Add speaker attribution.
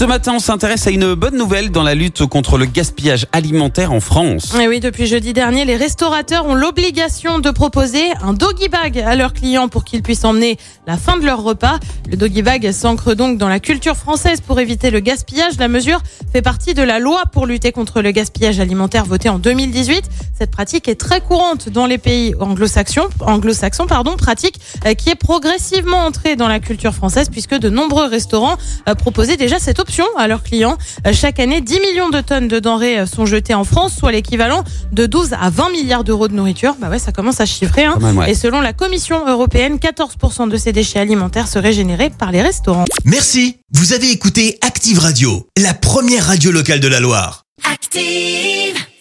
Speaker 1: Ce matin, on s'intéresse à une bonne nouvelle dans la lutte contre le gaspillage alimentaire en France.
Speaker 2: Et oui, depuis jeudi dernier, les restaurateurs ont l'obligation de proposer un doggy bag à leurs clients pour qu'ils puissent emmener la fin de leur repas. Le doggy bag s'ancre donc dans la culture française pour éviter le gaspillage. La mesure fait partie de la loi pour lutter contre le gaspillage alimentaire votée en 2018. Cette pratique est très courante dans les pays anglo-saxons, anglo-saxons pardon, pratique euh, qui est progressivement entrée dans la culture française puisque de nombreux restaurants euh, proposaient déjà cette option à leurs clients. Euh, Chaque année, 10 millions de tonnes de denrées euh, sont jetées en France, soit l'équivalent de 12 à 20 milliards d'euros de nourriture. Bah ouais, ça commence à chiffrer. Hein.
Speaker 1: Ouais.
Speaker 2: Et selon la Commission européenne, 14% de ces déchets alimentaires seraient générés par les restaurants.
Speaker 3: Merci. Vous avez écouté Active Radio, la première radio locale de la Loire.
Speaker 4: Active.